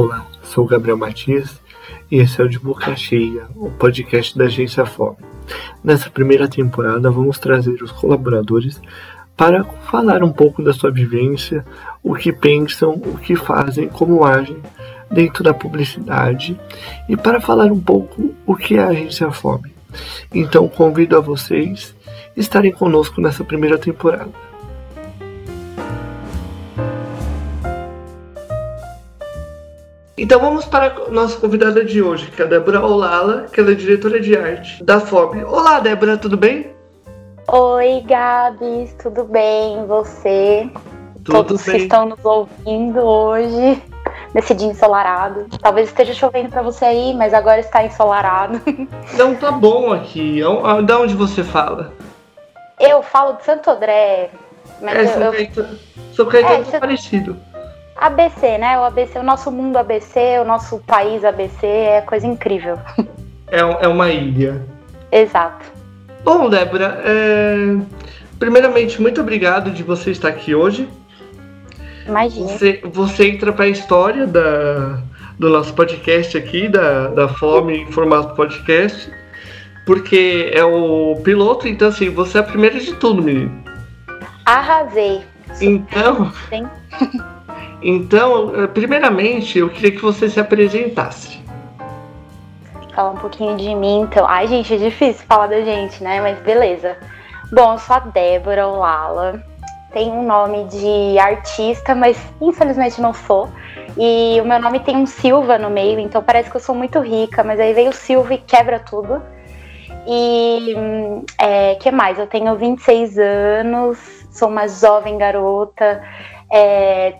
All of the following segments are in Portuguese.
Olá, sou Gabriel Matias e esse é o De Boca Cheia, o podcast da Agência Fome. Nessa primeira temporada, vamos trazer os colaboradores para falar um pouco da sua vivência, o que pensam, o que fazem, como agem dentro da publicidade e para falar um pouco o que é a Agência Fome. Então, convido a vocês estarem conosco nessa primeira temporada. Então vamos para a nossa convidada de hoje, que é a Débora Olala, que ela é diretora de arte da FOB. Olá, Débora, tudo bem? Oi, Gabs, tudo bem? Você? Tudo Todos bem. que estão nos ouvindo hoje, nesse dia ensolarado. Talvez esteja chovendo para você aí, mas agora está ensolarado. Não, tá bom aqui. Aon- Da onde você fala? Eu falo de Santo André, mas é, eu, eu- São Caetano É, tá você- parecido. ABC, né? O ABC, o nosso mundo ABC, o nosso país ABC é coisa incrível. É, é uma ilha. Exato. Bom, Débora, é, primeiramente, muito obrigado de você estar aqui hoje. Imagina. Você, você entra para a história da, do nosso podcast aqui, da, da Fome em formato podcast, porque é o piloto, então assim, você é a primeira de tudo, menino. Arrasei. Então, Sim. então, eh, primeiramente, eu queria que você se apresentasse. falar um pouquinho de mim, então. Ai, gente, é difícil falar da gente, né? Mas beleza. Bom, eu sou a Débora Olala. Tenho um nome de artista, mas infelizmente não sou. E o meu nome tem um Silva no meio, então parece que eu sou muito rica, mas aí veio o Silva e quebra tudo. E hum, é, que mais? Eu tenho 26 anos, sou uma jovem garota. É,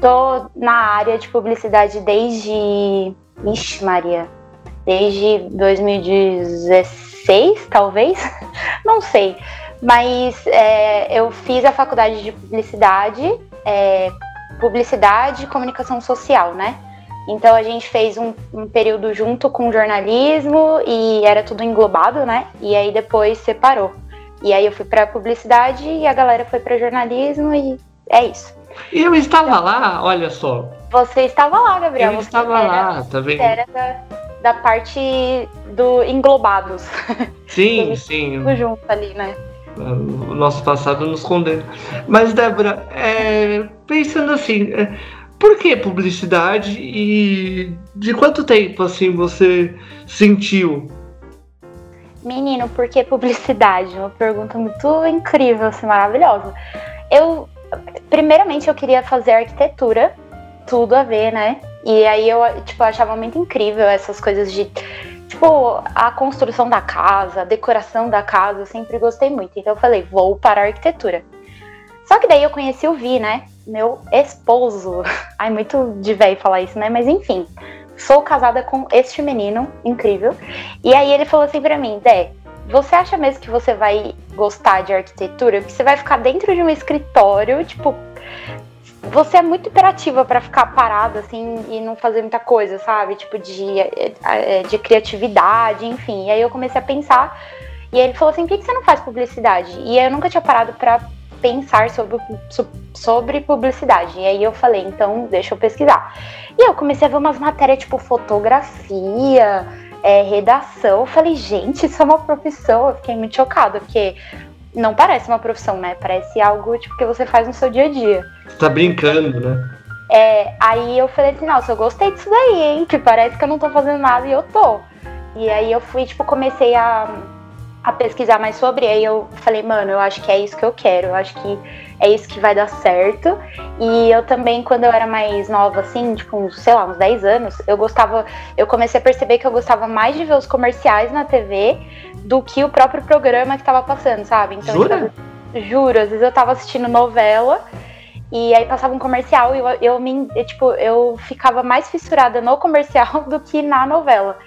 tô na área de publicidade desde. Ixi, Maria desde 2016, talvez, não sei. Mas é, eu fiz a faculdade de publicidade, é, publicidade e comunicação social, né? Então a gente fez um, um período junto com jornalismo e era tudo englobado, né? E aí depois separou. E aí eu fui para publicidade e a galera foi para jornalismo e é isso. E eu estava lá, olha só. Você estava lá, Gabriel. Eu você estava lá, tá vendo? Era da, da parte do englobados. Sim, sim. Tudo junto ali, né? O nosso passado nos condena. Mas, Débora, é, pensando assim, é, por que publicidade e de quanto tempo assim você sentiu? Menino, por que publicidade? Uma pergunta muito incrível, assim, maravilhosa. Eu, primeiramente, eu queria fazer arquitetura, tudo a ver, né? E aí eu, tipo, achava muito incrível essas coisas de, tipo, a construção da casa, a decoração da casa, eu sempre gostei muito. Então eu falei, vou para a arquitetura. Só que daí eu conheci o Vi, né? Meu esposo. Ai, muito de velho falar isso, né? Mas enfim, sou casada com este menino incrível. E aí ele falou assim pra mim, Dé, você acha mesmo que você vai gostar de arquitetura? Porque você vai ficar dentro de um escritório, tipo, você é muito imperativa pra ficar parada assim e não fazer muita coisa, sabe? Tipo de, eh, de criatividade, enfim. E aí eu comecei a pensar e ele falou assim, por que você não faz publicidade? E eu nunca tinha parado pra pensar sobre, so- sobre publicidade. E aí eu falei, então deixa eu pesquisar. E eu comecei a ver umas matérias tipo fotografia, é, redação. Eu falei, gente, isso é uma profissão. Eu fiquei muito chocada, porque não parece uma profissão, né? Parece algo tipo que você faz no seu dia a dia. Você tá brincando, né? É, aí eu falei assim, nossa, eu gostei disso daí, hein? Que parece que eu não tô fazendo nada e eu tô. E aí eu fui, tipo, comecei a, a pesquisar mais sobre, aí eu falei, mano, eu acho que é isso que eu quero, eu acho que é isso que vai dar certo. E eu também, quando eu era mais nova, assim, tipo, uns, sei lá, uns 10 anos, eu gostava, eu comecei a perceber que eu gostava mais de ver os comerciais na TV do que o próprio programa que tava passando, sabe? Então, Jura? tipo, juro, às vezes eu tava assistindo novela e aí passava um comercial e eu, eu me, eu, tipo, eu ficava mais fissurada no comercial do que na novela.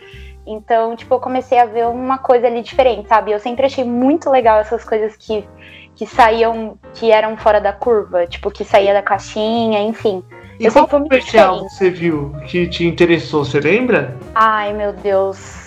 Então, tipo, eu comecei a ver uma coisa ali diferente, sabe? Eu sempre achei muito legal essas coisas que, que saíam, que eram fora da curva, tipo, que saía da caixinha, enfim. E Eu qual sempre comercial diferente. você viu que te interessou? Você lembra? Ai, meu Deus.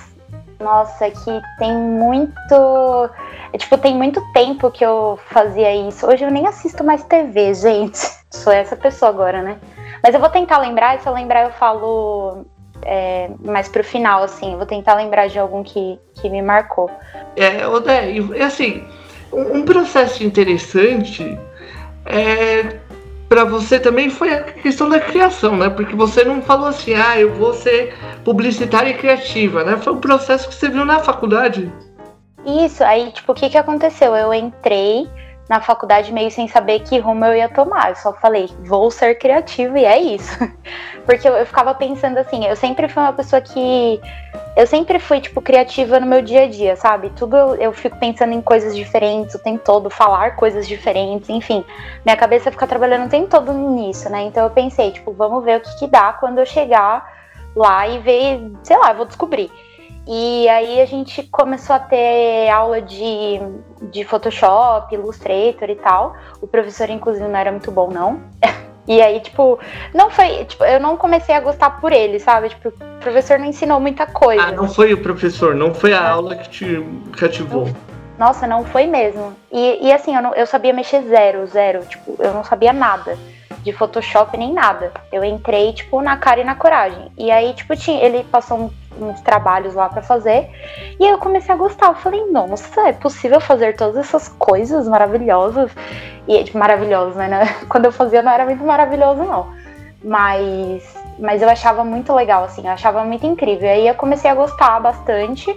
Nossa, que tem muito. é, Tipo, tem muito tempo que eu fazia isso. Hoje eu nem assisto mais TV, gente. Sou essa pessoa agora, né? Mas eu vou tentar lembrar, e se eu lembrar eu falo é, mais pro final, assim. Eu vou tentar lembrar de algum que, que me marcou. É, Odé, e assim, um processo interessante é, para você também foi a questão da criação, né? Porque você não falou assim, ah, eu vou ser publicitária e criativa, né? Foi um processo que você viu na faculdade. Isso, aí, tipo, o que que aconteceu? Eu entrei na faculdade meio sem saber que rumo eu ia tomar. Eu só falei, vou ser criativa e é isso. Porque eu, eu, ficava pensando assim, eu sempre fui uma pessoa que. Eu sempre fui, tipo, criativa no meu dia a dia, sabe? Tudo eu, eu fico pensando em coisas diferentes o tempo todo, falar coisas diferentes, enfim. Minha cabeça fica trabalhando o tempo todo nisso, né? Então eu pensei, tipo, vamos ver o que, que dá quando eu chegar lá e ver, sei lá, eu vou descobrir. E aí a gente começou a ter aula de, de Photoshop, Illustrator e tal. O professor, inclusive, não era muito bom, não. E aí, tipo, não foi. Tipo, eu não comecei a gostar por ele, sabe? Tipo, o professor não ensinou muita coisa. Ah, não foi o professor, não foi a aula que te cativou. Nossa, não foi mesmo. E, e assim, eu, não, eu sabia mexer zero, zero. Tipo, eu não sabia nada de Photoshop nem nada. Eu entrei, tipo, na cara e na coragem. E aí, tipo, tinha, ele passou um uns trabalhos lá para fazer. E aí eu comecei a gostar. Eu falei, nossa, é possível fazer todas essas coisas maravilhosas. E tipo, maravilhosas, né? Quando eu fazia não era muito maravilhoso, não. Mas, mas eu achava muito legal, assim, eu achava muito incrível. E aí eu comecei a gostar bastante.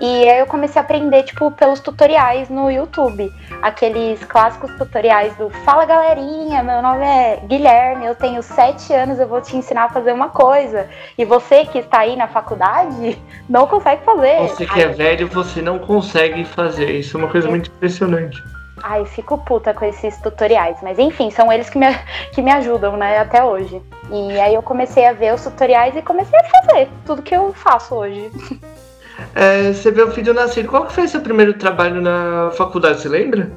E aí eu comecei a aprender, tipo, pelos tutoriais no YouTube. Aqueles clássicos tutoriais do Fala galerinha, meu nome é Guilherme, eu tenho sete anos, eu vou te ensinar a fazer uma coisa. E você que está aí na faculdade não consegue fazer. Você que é velho, você não consegue fazer. Isso é uma coisa muito impressionante. Ai, fico puta com esses tutoriais. Mas enfim, são eles que me, que me ajudam, né, até hoje. E aí eu comecei a ver os tutoriais e comecei a fazer tudo que eu faço hoje. É, você vê o filho nascer. Qual que foi seu primeiro trabalho na faculdade, você lembra?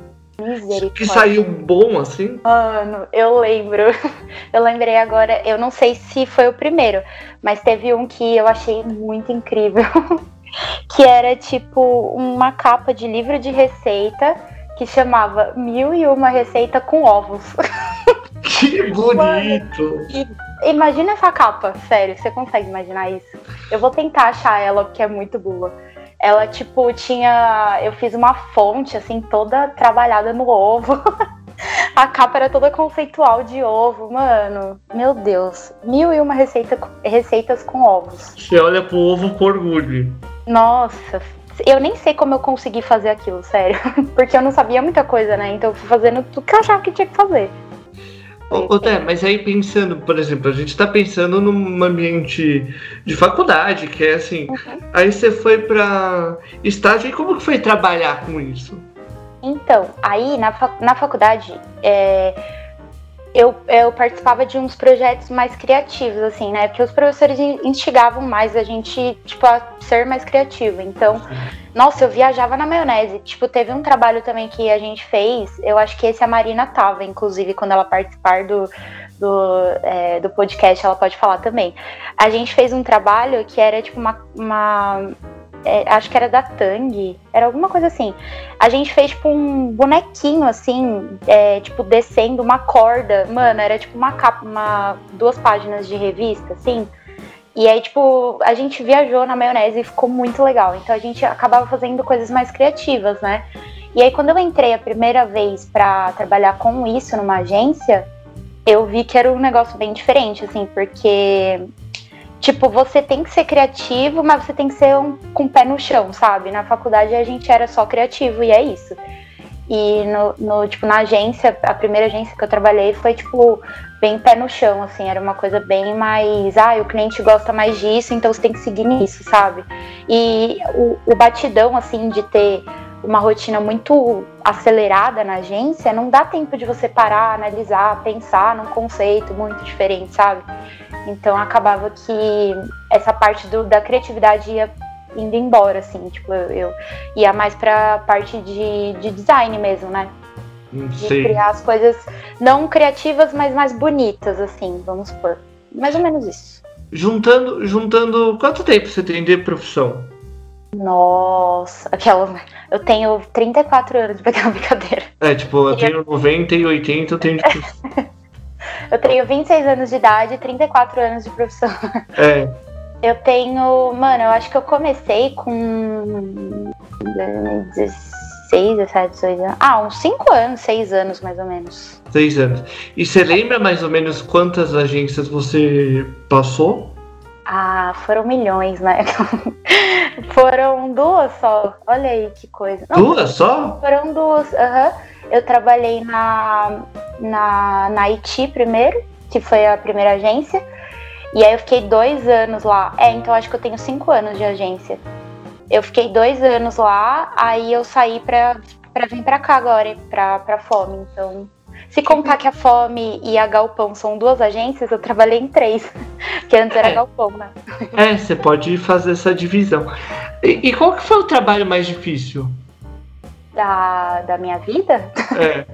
Que saiu bom, assim? Mano, eu lembro. Eu lembrei agora, eu não sei se foi o primeiro, mas teve um que eu achei muito incrível. que era tipo uma capa de livro de receita que chamava Mil e Uma Receita com Ovos. Que bonito! Mano, Imagina essa capa, sério, você consegue imaginar isso? Eu vou tentar achar ela, porque é muito boa. Ela, tipo, tinha. Eu fiz uma fonte, assim, toda trabalhada no ovo. A capa era toda conceitual de ovo, mano. Meu Deus. Mil e uma receita, receitas com ovos. Você olha pro ovo com orgulho. Nossa, eu nem sei como eu consegui fazer aquilo, sério. Porque eu não sabia muita coisa, né? Então eu fui fazendo tudo que eu achava que tinha que fazer. Ô, Té, mas aí pensando, por exemplo, a gente está pensando num ambiente de faculdade, que é assim, uhum. aí você foi para estágio e como que foi trabalhar com isso? Então, aí na, na faculdade, é, eu, eu participava de uns projetos mais criativos, assim, né? Porque os professores instigavam mais a gente, tipo, a ser mais criativo. Então, nossa, eu viajava na maionese. Tipo, teve um trabalho também que a gente fez, eu acho que esse a Marina tava, inclusive, quando ela participar do, do, é, do podcast, ela pode falar também. A gente fez um trabalho que era, tipo, uma, uma é, acho que era da Tang, era alguma coisa assim. A gente fez tipo um bonequinho assim, é, tipo descendo uma corda, mano, era tipo uma capa, uma duas páginas de revista assim. E aí tipo, a gente viajou na maionese e ficou muito legal. Então a gente acabava fazendo coisas mais criativas, né? E aí quando eu entrei a primeira vez para trabalhar com isso numa agência, eu vi que era um negócio bem diferente, assim, porque Tipo, você tem que ser criativo, mas você tem que ser um, com o pé no chão, sabe? Na faculdade a gente era só criativo e é isso. E no, no, tipo, na agência, a primeira agência que eu trabalhei foi, tipo, bem pé no chão, assim, era uma coisa bem mais, ah, o cliente gosta mais disso, então você tem que seguir nisso, sabe? E o, o batidão, assim, de ter uma rotina muito acelerada na agência, não dá tempo de você parar, analisar, pensar num conceito muito diferente, sabe? Então acabava que essa parte do, da criatividade ia indo embora, assim, tipo, eu, eu ia mais pra parte de, de design mesmo, né? Hum, de Sim. criar as coisas não criativas, mas mais bonitas, assim, vamos supor. Mais ou menos isso. Juntando, juntando, quanto tempo você tem de profissão? Nossa, aquela. Eu tenho 34 anos de pegar brincadeira. É, tipo, eu tenho 90 e 80, eu tenho. Eu tenho 26 anos de idade e 34 anos de profissão. É. Eu tenho. Mano, eu acho que eu comecei com. 16, 17, 18 anos. Ah, uns 5 anos, 6 anos mais ou menos. 6 anos. E você lembra mais ou menos quantas agências você passou? Ah, foram milhões, né? foram duas só. Olha aí que coisa. Não, duas só? Foram duas. Uhum. Eu trabalhei na, na, na IT primeiro, que foi a primeira agência. E aí eu fiquei dois anos lá. É, então acho que eu tenho cinco anos de agência. Eu fiquei dois anos lá, aí eu saí pra, pra vir pra cá agora, pra, pra Fome. Então se contar que a Fome e a Galpão são duas agências, eu trabalhei em três. Que antes era é. Galpão, né? É, você pode fazer essa divisão. E, e, qual que foi o trabalho mais difícil? Da, da minha vida? É.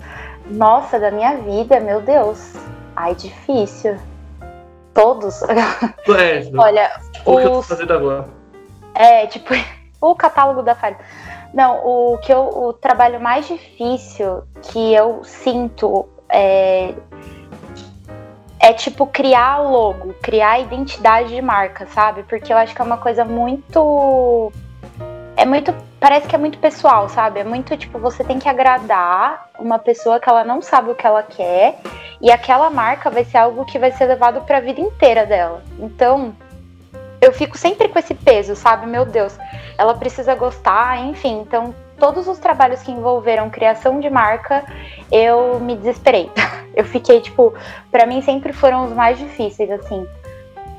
Nossa, da minha vida, meu Deus. Ai, difícil. Todos. É, Olha, o que eu tô fazendo agora? É, tipo, o catálogo da Faria. Não, o que eu, o trabalho mais difícil que eu sinto é, é tipo criar logo, criar identidade de marca, sabe? Porque eu acho que é uma coisa muito é muito parece que é muito pessoal, sabe? É muito tipo você tem que agradar uma pessoa que ela não sabe o que ela quer e aquela marca vai ser algo que vai ser levado para a vida inteira dela. Então, eu fico sempre com esse peso, sabe? Meu Deus, ela precisa gostar, enfim. Então, todos os trabalhos que envolveram criação de marca, eu me desesperei. Eu fiquei, tipo, para mim sempre foram os mais difíceis, assim.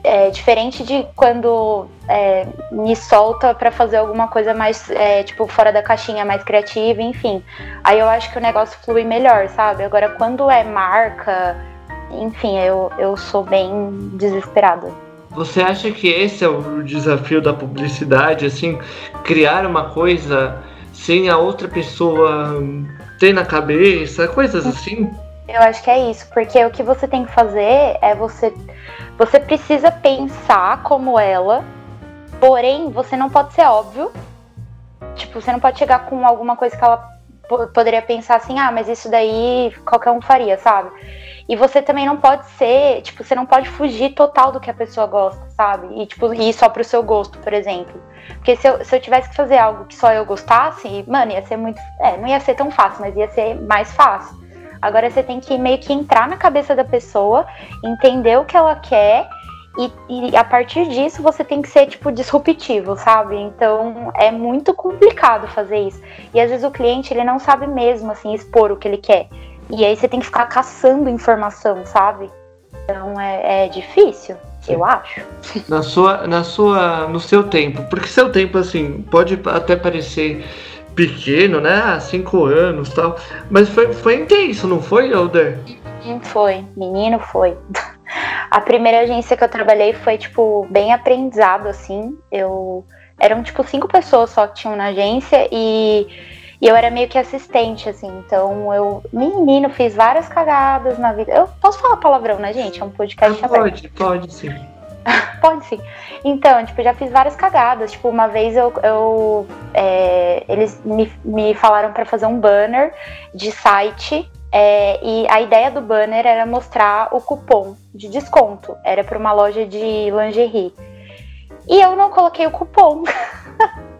É, diferente de quando é, me solta para fazer alguma coisa mais, é, tipo, fora da caixinha, mais criativa, enfim. Aí eu acho que o negócio flui melhor, sabe? Agora, quando é marca, enfim, eu, eu sou bem desesperada. Você acha que esse é o desafio da publicidade, assim, criar uma coisa sem a outra pessoa ter na cabeça, coisas assim? Eu acho que é isso, porque o que você tem que fazer é você você precisa pensar como ela, porém você não pode ser óbvio. Tipo, você não pode chegar com alguma coisa que ela poderia pensar assim, ah, mas isso daí qualquer um faria, sabe? E você também não pode ser, tipo, você não pode fugir total do que a pessoa gosta, sabe? E, tipo, ir só pro seu gosto, por exemplo. Porque se eu, se eu tivesse que fazer algo que só eu gostasse, mano, ia ser muito. É, não ia ser tão fácil, mas ia ser mais fácil. Agora você tem que meio que entrar na cabeça da pessoa, entender o que ela quer e, e, a partir disso você tem que ser, tipo, disruptivo, sabe? Então é muito complicado fazer isso. E às vezes o cliente, ele não sabe mesmo, assim, expor o que ele quer. E aí você tem que ficar caçando informação, sabe? Então é, é difícil, Sim. eu acho. Na sua, na sua, no seu tempo, porque seu tempo assim pode até parecer pequeno, né? Ah, cinco anos, tal, mas foi, foi intenso, não foi, Elder? Foi, menino, foi. A primeira agência que eu trabalhei foi tipo bem aprendizado, assim. Eu eram tipo cinco pessoas só que tinham na agência e e eu era meio que assistente, assim. Então eu, menino, fiz várias cagadas na vida. Eu posso falar palavrão, né, gente? É um podcast ah, Pode, aberto. pode sim. pode sim. Então, tipo, já fiz várias cagadas. Tipo, uma vez eu. eu é, eles me, me falaram para fazer um banner de site. É, e a ideia do banner era mostrar o cupom de desconto. Era para uma loja de lingerie. E eu não coloquei o cupom.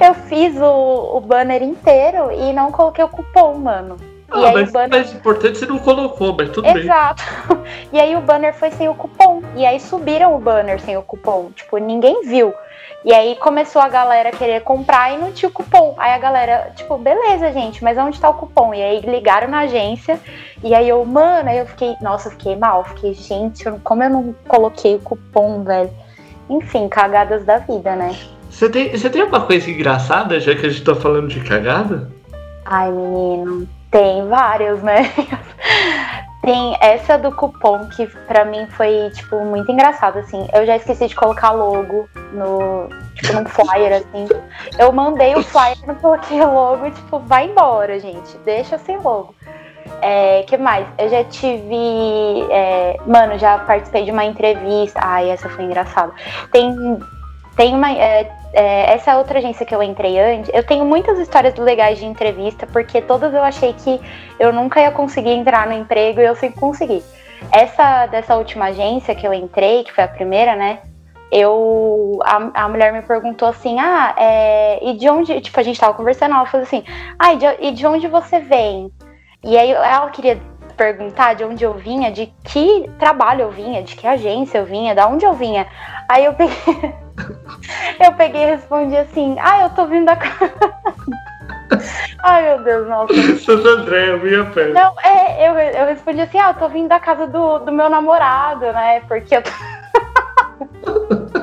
Eu fiz o, o banner inteiro e não coloquei o cupom, mano. Ah, e aí mas, o banner... mas importante você não colocou, mas tudo Exato. bem. Exato. E aí o banner foi sem o cupom. E aí subiram o banner sem o cupom. Tipo, ninguém viu. E aí começou a galera querer comprar e não tinha o cupom. Aí a galera, tipo, beleza, gente, mas onde tá o cupom? E aí ligaram na agência. E aí eu, mano, aí eu fiquei, nossa, eu fiquei mal. Fiquei, gente, como eu não coloquei o cupom, velho. Enfim, cagadas da vida, né? Você tem, você tem uma coisa engraçada, já que a gente tá falando de cagada? Ai, menino, tem vários, né? tem essa do cupom que pra mim foi, tipo, muito engraçado, assim. Eu já esqueci de colocar logo no, tipo, num flyer, assim. Eu mandei o flyer, não coloquei logo, tipo, vai embora, gente. Deixa sem logo. É, que mais? Eu já tive. É, mano, já participei de uma entrevista. Ai, essa foi engraçada. Tem tem uma. É, é, essa outra agência que eu entrei antes, eu tenho muitas histórias legais de entrevista, porque todas eu achei que eu nunca ia conseguir entrar no emprego e eu sempre consegui. Essa dessa última agência que eu entrei, que foi a primeira, né? Eu a, a mulher me perguntou assim: "Ah, é, e de onde, tipo, a gente tava conversando, ela falou assim: "Ah, e de, e de onde você vem?" E aí ela queria perguntar de onde eu vinha, de que trabalho eu vinha, de que agência eu vinha, da onde eu vinha. Aí eu peguei eu peguei e respondi assim: "Ah, eu tô vindo da Ai, meu Deus, nossa. Santo André, eu vi a pé. Não, é, eu, eu respondi assim, ah, eu tô vindo da casa do, do meu namorado, né? Porque eu tô...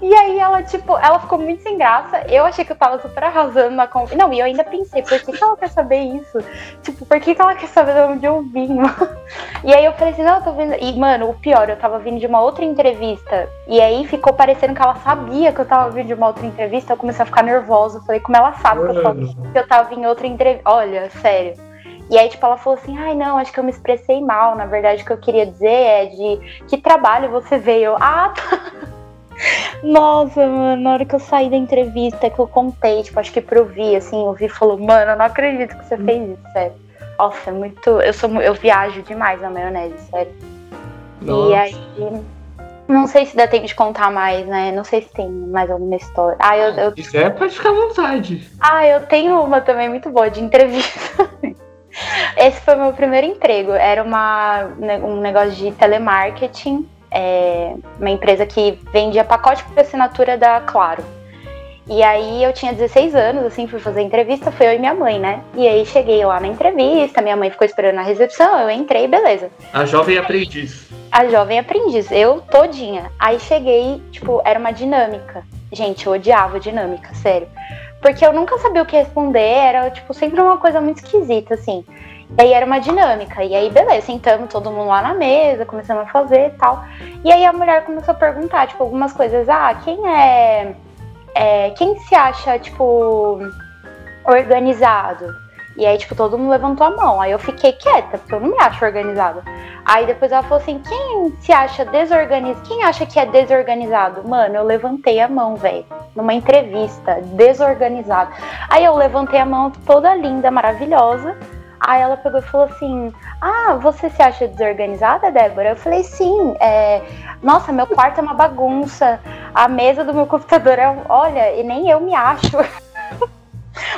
e aí ela, tipo, ela ficou muito sem graça. Eu achei que eu tava super arrasando na conversa. Não, e eu ainda pensei, por que, que ela quer saber isso? Tipo, por que, que ela quer saber de onde eu vim? e aí eu falei assim, não, eu tô vindo. E, mano, o pior, eu tava vindo de uma outra entrevista. E aí ficou parecendo que ela sabia que eu tava vindo de uma outra entrevista. Eu comecei a ficar nervosa. falei, como ela sabe que eu, tava, que eu tava em outra entrevista? Olha, sério. E aí, tipo, ela falou assim: ai, não, acho que eu me expressei mal. Na verdade, o que eu queria dizer é de que trabalho você veio. Ah, tá. Nossa, mano, na hora que eu saí da entrevista, que eu contei, tipo, acho que pro Vi, assim, o Vi falou, mano, eu não acredito que você fez isso, sério. Nossa, é muito. Eu sou eu viajo demais na maionese, sério. Nossa. E aí. Não sei se dá tempo de contar mais, né? Não sei se tem mais alguma história. Ah, eu. eu... Se quiser, pode ficar à vontade. Ah, eu tenho uma também muito boa de entrevista. Esse foi meu primeiro emprego. Era uma, um negócio de telemarketing é, uma empresa que vendia pacote por assinatura da Claro. E aí eu tinha 16 anos, assim, fui fazer entrevista, foi eu e minha mãe, né? E aí cheguei lá na entrevista, minha mãe ficou esperando na recepção, eu entrei, beleza. A jovem aprendiz. A jovem aprendiz, eu todinha. Aí cheguei, tipo, era uma dinâmica. Gente, eu odiava dinâmica, sério. Porque eu nunca sabia o que responder, era, tipo, sempre uma coisa muito esquisita, assim. E aí era uma dinâmica. E aí, beleza, sentamos todo mundo lá na mesa, começamos a fazer e tal. E aí a mulher começou a perguntar, tipo, algumas coisas. Ah, quem é. é quem se acha, tipo, organizado? E aí, tipo, todo mundo levantou a mão. Aí eu fiquei quieta, porque eu não me acho organizada. Aí depois ela falou assim: quem se acha desorganizado? Quem acha que é desorganizado? Mano, eu levantei a mão, velho. Numa entrevista, desorganizado. Aí eu levantei a mão toda linda, maravilhosa. Aí ela pegou e falou assim: Ah, você se acha desorganizada, Débora? Eu falei: Sim. É... Nossa, meu quarto é uma bagunça. A mesa do meu computador é. Olha, e nem eu me acho.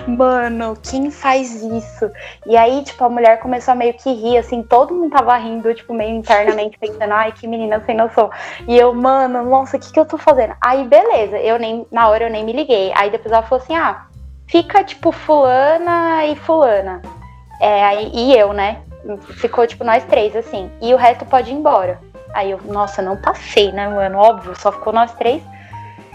Mano, quem faz isso? E aí, tipo, a mulher começou a meio que rir, assim, todo mundo tava rindo, tipo, meio internamente, pensando, ai, que menina sem noção. E eu, mano, nossa, o que que eu tô fazendo? Aí, beleza, eu nem, na hora eu nem me liguei. Aí depois ela falou assim, ah, fica, tipo, fulana e fulana. É, e eu, né? Ficou tipo nós três, assim. E o resto pode ir embora. Aí eu, nossa, não passei, né, mano? Óbvio, só ficou nós três.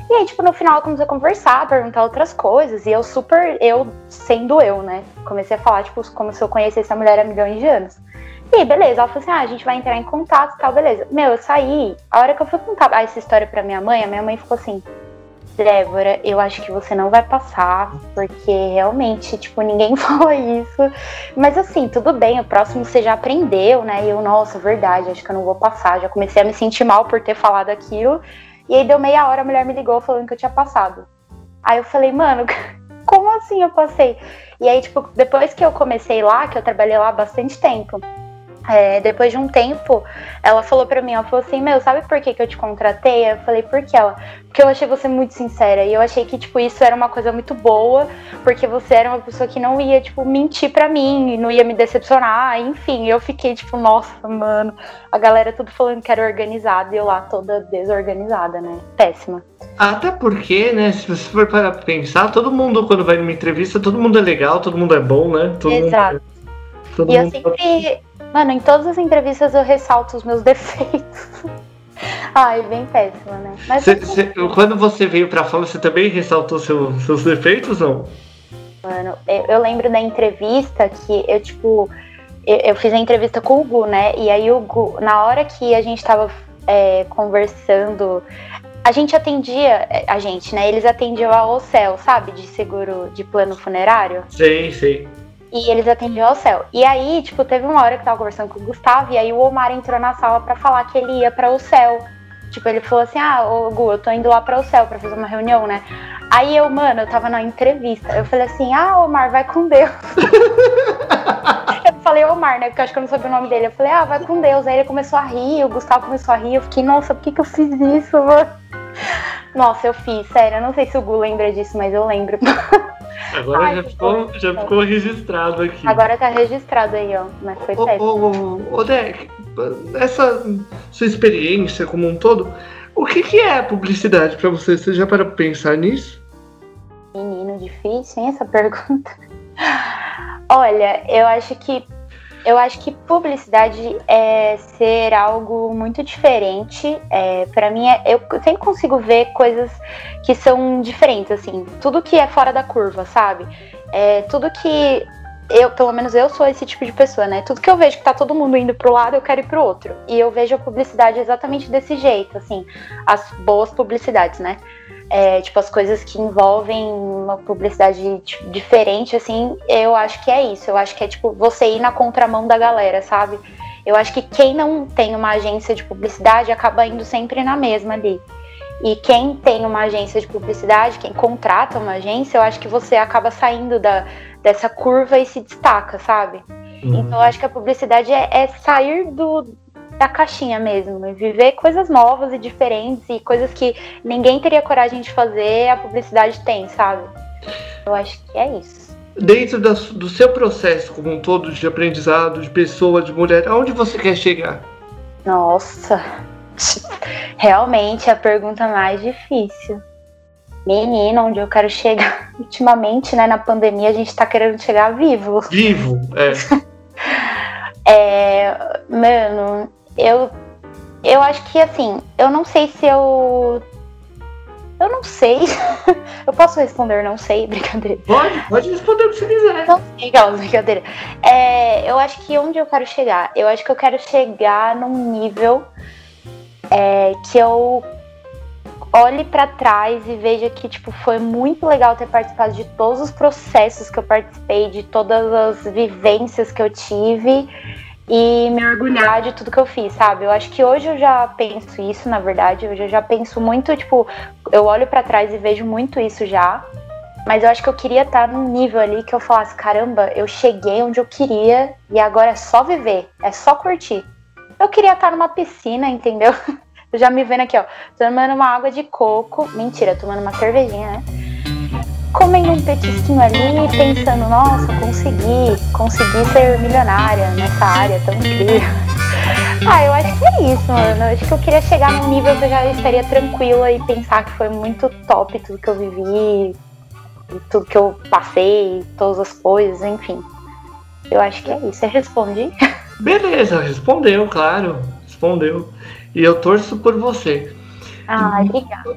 E aí, tipo, no final comecei a conversar, perguntar outras coisas. E eu super, eu sendo eu, né? Comecei a falar, tipo, como se eu conhecesse a mulher há milhões de anos. E beleza, ela falou assim: ah, a gente vai entrar em contato e tal, beleza. Meu, eu saí, a hora que eu fui contar essa história pra minha mãe, a minha mãe ficou assim: Débora, eu acho que você não vai passar, porque realmente, tipo, ninguém falou isso. Mas assim, tudo bem, o próximo você já aprendeu, né? E eu, nossa, verdade, acho que eu não vou passar. Já comecei a me sentir mal por ter falado aquilo. E aí deu meia hora, a mulher me ligou falando que eu tinha passado. Aí eu falei, mano, como assim eu passei? E aí, tipo, depois que eu comecei lá, que eu trabalhei lá bastante tempo, é, depois de um tempo, ela falou pra mim, ela falou assim, meu, sabe por que, que eu te contratei? Eu falei, por que ela? Porque eu achei você muito sincera e eu achei que, tipo, isso era uma coisa muito boa, porque você era uma pessoa que não ia, tipo, mentir pra mim, não ia me decepcionar, enfim, eu fiquei, tipo, nossa, mano, a galera tudo falando que era organizada e eu lá toda desorganizada, né? Péssima. Até porque, né, se você for para pensar, todo mundo, quando vai numa entrevista, todo mundo é legal, todo mundo é bom, né? Todo Exato. Mundo, todo e mundo... eu sempre Mano, em todas as entrevistas eu ressalto os meus defeitos. Ai, bem péssima, né? Mas cê, cê, quando você veio pra fama, você também ressaltou seu, seus defeitos, não? Mano, eu, eu, lembro da entrevista que eu, tipo, eu, eu, fiz a entrevista com o Gu, né? E aí o Gu, na hora que a gente tava é, conversando, a gente atendia, a gente, né? Eles atendiam a Ocel, sabe? De seguro de plano funerário. Sei, sei. E eles atendiam ao céu. E aí, tipo, teve uma hora que eu tava conversando com o Gustavo, e aí o Omar entrou na sala para falar que ele ia para o céu. Tipo, ele falou assim: Ah, ô Gu, eu tô indo lá para o céu para fazer uma reunião, né? Aí eu, mano, eu tava na entrevista. Eu falei assim: Ah, Omar, vai com Deus. eu falei Omar, né? Porque eu acho que eu não sabia o nome dele. Eu falei, ah, vai com Deus. Aí ele começou a rir, o Gustavo começou a rir. Eu fiquei, nossa, por que, que eu fiz isso, mano? Nossa, eu fiz, sério. Eu não sei se o Gu lembra disso, mas eu lembro. Agora Ai, já, ficou, já ficou registrado aqui. Agora tá registrado aí, ó. Mas foi certo. Ô, ô, ô Deck, essa sua experiência como um todo, o que, que é publicidade para você? Você já para pensar nisso? Menino, difícil, hein, essa pergunta. Olha, eu acho que eu acho que publicidade é ser algo muito diferente. É, para mim, é, eu sempre consigo ver coisas que são diferentes, assim. Tudo que é fora da curva, sabe? É, tudo que eu, pelo menos eu sou esse tipo de pessoa, né? Tudo que eu vejo que tá todo mundo indo pro lado, eu quero ir pro outro. E eu vejo a publicidade exatamente desse jeito, assim, as boas publicidades, né? É, tipo, as coisas que envolvem uma publicidade tipo, diferente, assim, eu acho que é isso. Eu acho que é, tipo, você ir na contramão da galera, sabe? Eu acho que quem não tem uma agência de publicidade acaba indo sempre na mesma ali. E quem tem uma agência de publicidade, quem contrata uma agência, eu acho que você acaba saindo da, dessa curva e se destaca, sabe? Uhum. Então eu acho que a publicidade é, é sair do, da caixinha mesmo, e viver coisas novas e diferentes e coisas que ninguém teria coragem de fazer, a publicidade tem, sabe? Eu acho que é isso. Dentro da, do seu processo como um todo de aprendizado, de pessoa, de mulher, aonde você quer chegar? Nossa, realmente é a pergunta mais difícil. Menina, onde eu quero chegar? Ultimamente, né, na pandemia, a gente tá querendo chegar vivo. Vivo, é. é, mano, eu, eu acho que assim, eu não sei se eu. Eu não sei. eu posso responder, não sei, brincadeira. Pode, pode responder o que você quiser. Não sei, calma, brincadeira. É, eu acho que onde eu quero chegar? Eu acho que eu quero chegar num nível é, que eu olhe para trás e veja que tipo foi muito legal ter participado de todos os processos que eu participei, de todas as vivências que eu tive e me orgulhar de tudo que eu fiz, sabe? Eu acho que hoje eu já penso isso, na verdade. Hoje eu já penso muito, tipo, eu olho para trás e vejo muito isso já. Mas eu acho que eu queria estar num nível ali que eu falasse, caramba, eu cheguei onde eu queria e agora é só viver, é só curtir. Eu queria estar numa piscina, entendeu? Eu já me vendo aqui, ó, tomando uma água de coco. Mentira, tomando uma cervejinha, né? Comendo um petisquinho ali, pensando, nossa, consegui, consegui ser milionária nessa área tão incrível. Ah, eu acho que é isso, mano. Eu acho que eu queria chegar num nível que eu já estaria tranquila e pensar que foi muito top tudo que eu vivi, tudo que eu passei, todas as coisas, enfim. Eu acho que é isso. Você responde? Beleza, respondeu, claro. Respondeu. E eu torço por você. Ah, obrigada.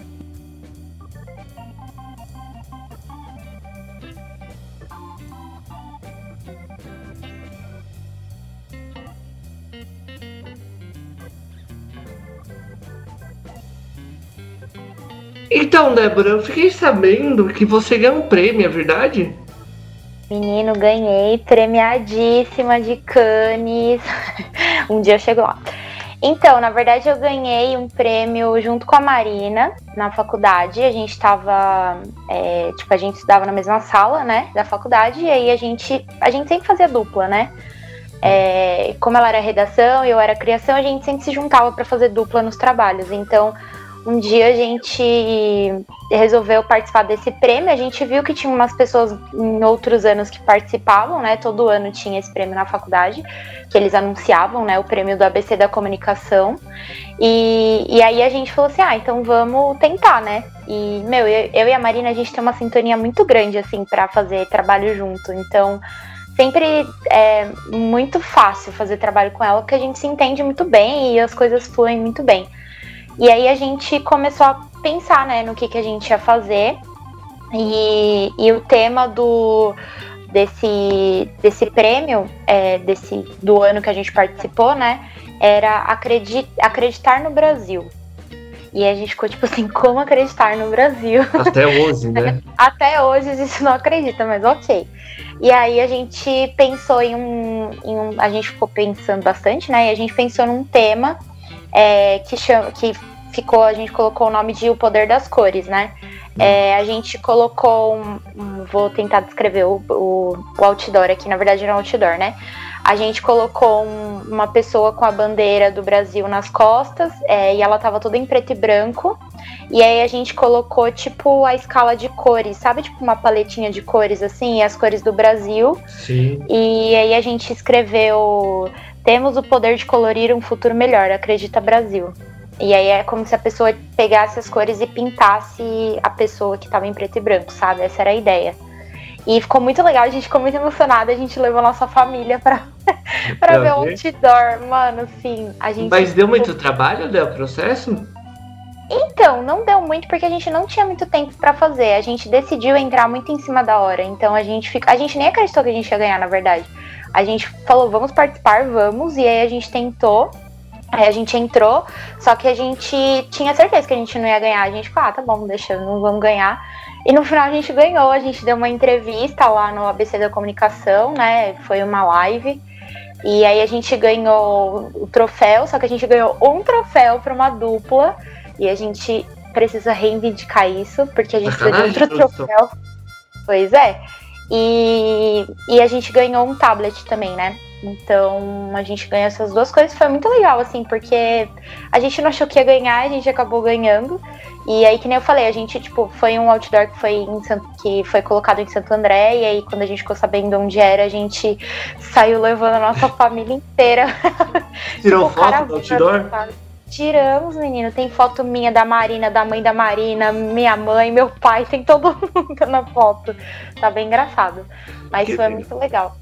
Então, Débora, eu fiquei sabendo que você ganhou um prêmio, é verdade? Menino, ganhei, premiadíssima de Cannes. um dia eu chego lá. Então, na verdade, eu ganhei um prêmio junto com a Marina na faculdade. A gente tava. É, tipo, a gente estudava na mesma sala, né? Da faculdade, e aí a gente. A gente sempre fazia dupla, né? É, como ela era redação e eu era criação, a gente sempre se juntava para fazer dupla nos trabalhos. Então, um dia a gente resolveu participar desse prêmio. A gente viu que tinha umas pessoas em outros anos que participavam, né? Todo ano tinha esse prêmio na faculdade, que eles anunciavam, né? O prêmio do ABC da comunicação. E, e aí a gente falou assim: ah, então vamos tentar, né? E, meu, eu, eu e a Marina, a gente tem uma sintonia muito grande, assim, para fazer trabalho junto. Então sempre é muito fácil fazer trabalho com ela, porque a gente se entende muito bem e as coisas fluem muito bem. E aí a gente começou a pensar, né, no que, que a gente ia fazer. E, e o tema do desse, desse prêmio, é, desse, do ano que a gente participou, né, era acredit, acreditar no Brasil. E a gente ficou tipo assim, como acreditar no Brasil? Até hoje, né? Até hoje a gente não acredita, mas ok. E aí a gente pensou em um, em um, A gente ficou pensando bastante, né? E a gente pensou num tema é, que, chama, que ficou, a gente colocou o nome de O Poder das Cores, né? É, a gente colocou um, um, vou tentar descrever o, o, o, outdoor aqui, na verdade era um outdoor, né? A gente colocou um, uma pessoa com a bandeira do Brasil nas costas é, e ela tava toda em preto e branco. E aí a gente colocou tipo a escala de cores, sabe? Tipo uma paletinha de cores assim, as cores do Brasil. Sim. E aí a gente escreveu: Temos o poder de colorir um futuro melhor, acredita Brasil. E aí é como se a pessoa pegasse as cores e pintasse a pessoa que tava em preto e branco, sabe? Essa era a ideia. E ficou muito legal, a gente ficou muito emocionada, a gente levou a nossa família pra, pra ver o outdoor. Mano, sim, a gente. Mas deu muito trabalho, o processo? Então, não deu muito porque a gente não tinha muito tempo para fazer. A gente decidiu entrar muito em cima da hora. Então a gente fica, a gente nem acreditou que a gente ia ganhar, na verdade. A gente falou, vamos participar, vamos, e aí a gente tentou. Aí a gente entrou, só que a gente tinha certeza que a gente não ia ganhar. A gente falou, ah, tá bom, deixa, não vamos ganhar. E no final a gente ganhou, a gente deu uma entrevista lá no ABC da Comunicação, né? Foi uma live. E aí a gente ganhou o troféu, só que a gente ganhou um troféu para uma dupla. E a gente precisa reivindicar isso, porque a gente precisa de outro troféu. Pois é. E, e a gente ganhou um tablet também, né? Então a gente ganhou essas duas coisas. Foi muito legal, assim, porque a gente não achou que ia ganhar, a gente acabou ganhando. E aí, que nem eu falei, a gente, tipo, foi um outdoor que foi, em que foi colocado em Santo André, e aí quando a gente ficou sabendo onde era, a gente saiu levando a nossa família inteira. Tirou tipo, foto do outdoor? Tiramos, menino. Tem foto minha da Marina, da mãe da Marina, minha mãe, meu pai, tem todo mundo na foto. Tá bem engraçado. Mas que foi lindo. muito legal.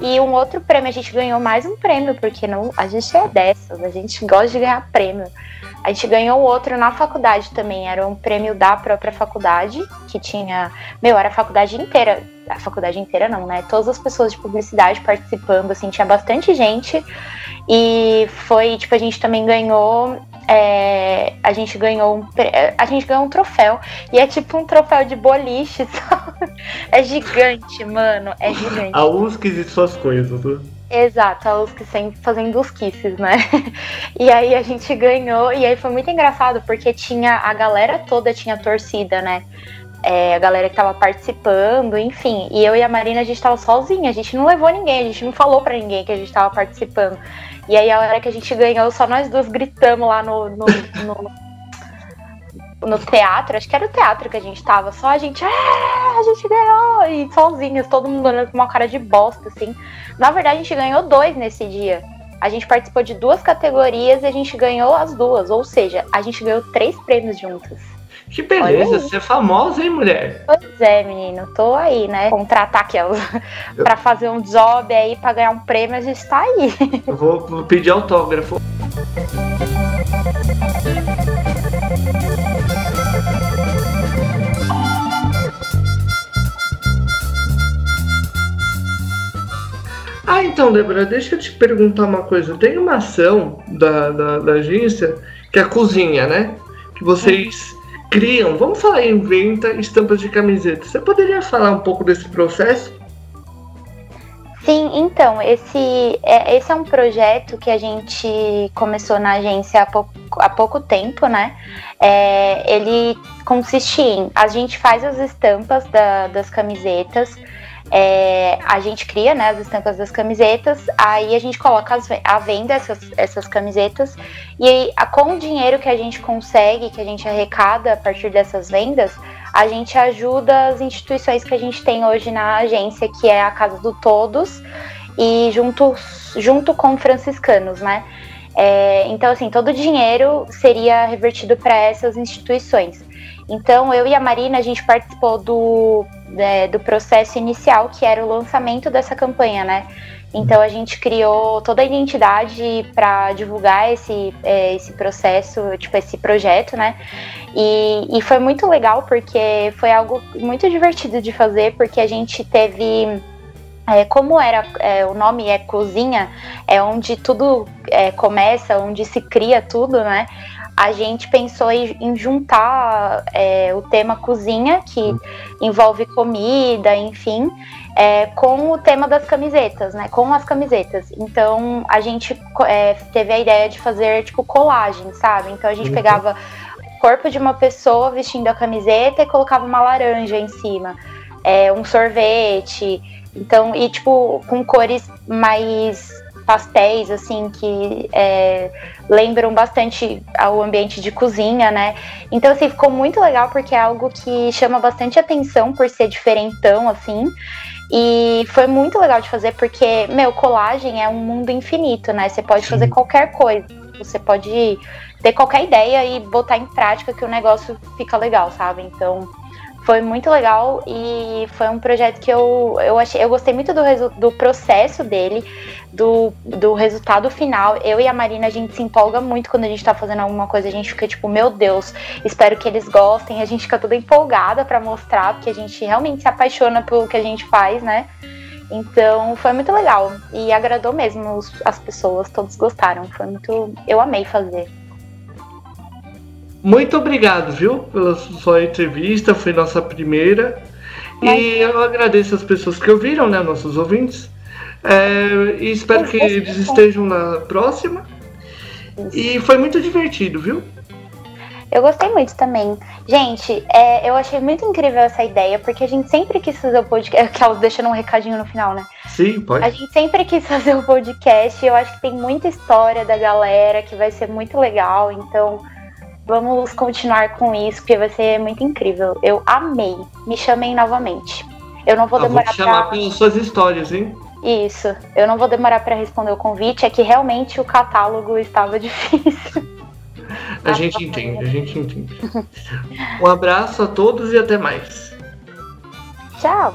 E um outro prêmio, a gente ganhou mais um prêmio, porque não, a gente é dessas, a gente gosta de ganhar prêmio. A gente ganhou outro na faculdade também, era um prêmio da própria faculdade, que tinha. Meu, era a faculdade inteira. A faculdade inteira não, né? Todas as pessoas de publicidade participando, assim, tinha bastante gente. E foi, tipo, a gente também ganhou é, a gente ganhou um a gente ganhou um troféu e é tipo um troféu de boliche sabe? é gigante mano é gigante a USC e suas coisas né? Exato, a USC sempre fazendo os kisses, né? E aí a gente ganhou, e aí foi muito engraçado, porque tinha a galera toda tinha torcida, né? É, a galera que tava participando, enfim. E eu e a Marina, a gente tava sozinha, a gente não levou ninguém, a gente não falou para ninguém que a gente tava participando. E aí a hora que a gente ganhou, só nós duas gritamos lá no, no, no, no teatro, acho que era o teatro que a gente tava, só a gente, ah, a gente ganhou, e sozinhas, todo mundo olhando com uma cara de bosta, assim. Na verdade, a gente ganhou dois nesse dia. A gente participou de duas categorias e a gente ganhou as duas, ou seja, a gente ganhou três prêmios juntos. Que beleza, você é famosa, hein, mulher? Pois é, menino. Tô aí, né? Contratar aquelas eu... pra fazer um job aí, pra ganhar um prêmio, a gente tá aí. Eu vou pedir autógrafo. Ah, então, Débora, deixa eu te perguntar uma coisa. Tem uma ação da, da, da agência que é a cozinha, né? Que vocês criam, vamos falar em venda estampas de camiseta. Você poderia falar um pouco desse processo? Sim, então, esse é, esse é um projeto que a gente começou na agência há pouco, há pouco tempo, né? É, ele consiste em a gente faz as estampas da, das camisetas, é, a gente cria né, as estampas das camisetas, aí a gente coloca as, a venda essas, essas camisetas, e aí, com o dinheiro que a gente consegue, que a gente arrecada a partir dessas vendas, a gente ajuda as instituições que a gente tem hoje na agência, que é a Casa do Todos, e junto, junto com franciscanos, né? É, então, assim, todo o dinheiro seria revertido para essas instituições. Então, eu e a Marina, a gente participou do, é, do processo inicial, que era o lançamento dessa campanha, né? Então, a gente criou toda a identidade para divulgar esse, é, esse processo, tipo, esse projeto, né? E, e foi muito legal, porque foi algo muito divertido de fazer, porque a gente teve. É, como era é, o nome é cozinha, é onde tudo é, começa, onde se cria tudo, né? A gente pensou em, juntar é, o tema cozinha, que envolve comida, enfim, é, com o tema das camisetas, né? Com as camisetas. Então a gente é, teve a ideia de fazer tipo colagem, sabe? Então a gente uhum. pegava o corpo de uma pessoa vestindo a camiseta e colocava uma laranja em cima, é, um sorvete Então, e tipo, com cores mais pastéis, assim, que é, lembram bastante ao ambiente de cozinha, né? Então, assim, ficou muito legal porque é algo que chama bastante atenção por ser diferentão, assim. E foi muito legal de fazer porque, meu, colagem é um mundo infinito, né? Você pode Sim. fazer qualquer coisa. Você pode ter qualquer ideia e botar em prática que o negócio fica legal, sabe? Então, foi muito legal e foi um projeto que eu, eu achei. Eu gostei muito do, do processo dele, do, do resultado final. Eu e a Marina, a gente se empolga muito quando a gente tá fazendo alguma coisa. A gente fica tipo, meu Deus, espero que eles gostem. A gente fica toda empolgada para mostrar, porque a gente realmente se apaixona pelo que a gente faz, né? Então foi muito legal e agradou mesmo as pessoas, todos gostaram. Foi muito. Eu amei fazer. Muito obrigado, viu, pela sua entrevista, foi nossa primeira. E eu agradeço as pessoas que ouviram, né, nossos ouvintes. É, e espero que eles estejam na próxima. E foi muito divertido, viu? Eu gostei muito também. Gente, é, eu achei muito incrível essa ideia, porque a gente sempre quis fazer o podcast. Que elas deixando um recadinho no final, né? Sim, pode. A gente sempre quis fazer o podcast. E eu acho que tem muita história da galera que vai ser muito legal. Então, Vamos continuar com isso, porque vai ser muito incrível. Eu amei. Me chamem novamente. Eu não vou demorar vou te chamar pra... pelas suas histórias, hein? Isso. Eu não vou demorar para responder o convite. É que realmente o catálogo estava difícil. A gente entende, a gente entende. Um abraço a todos e até mais. Tchau.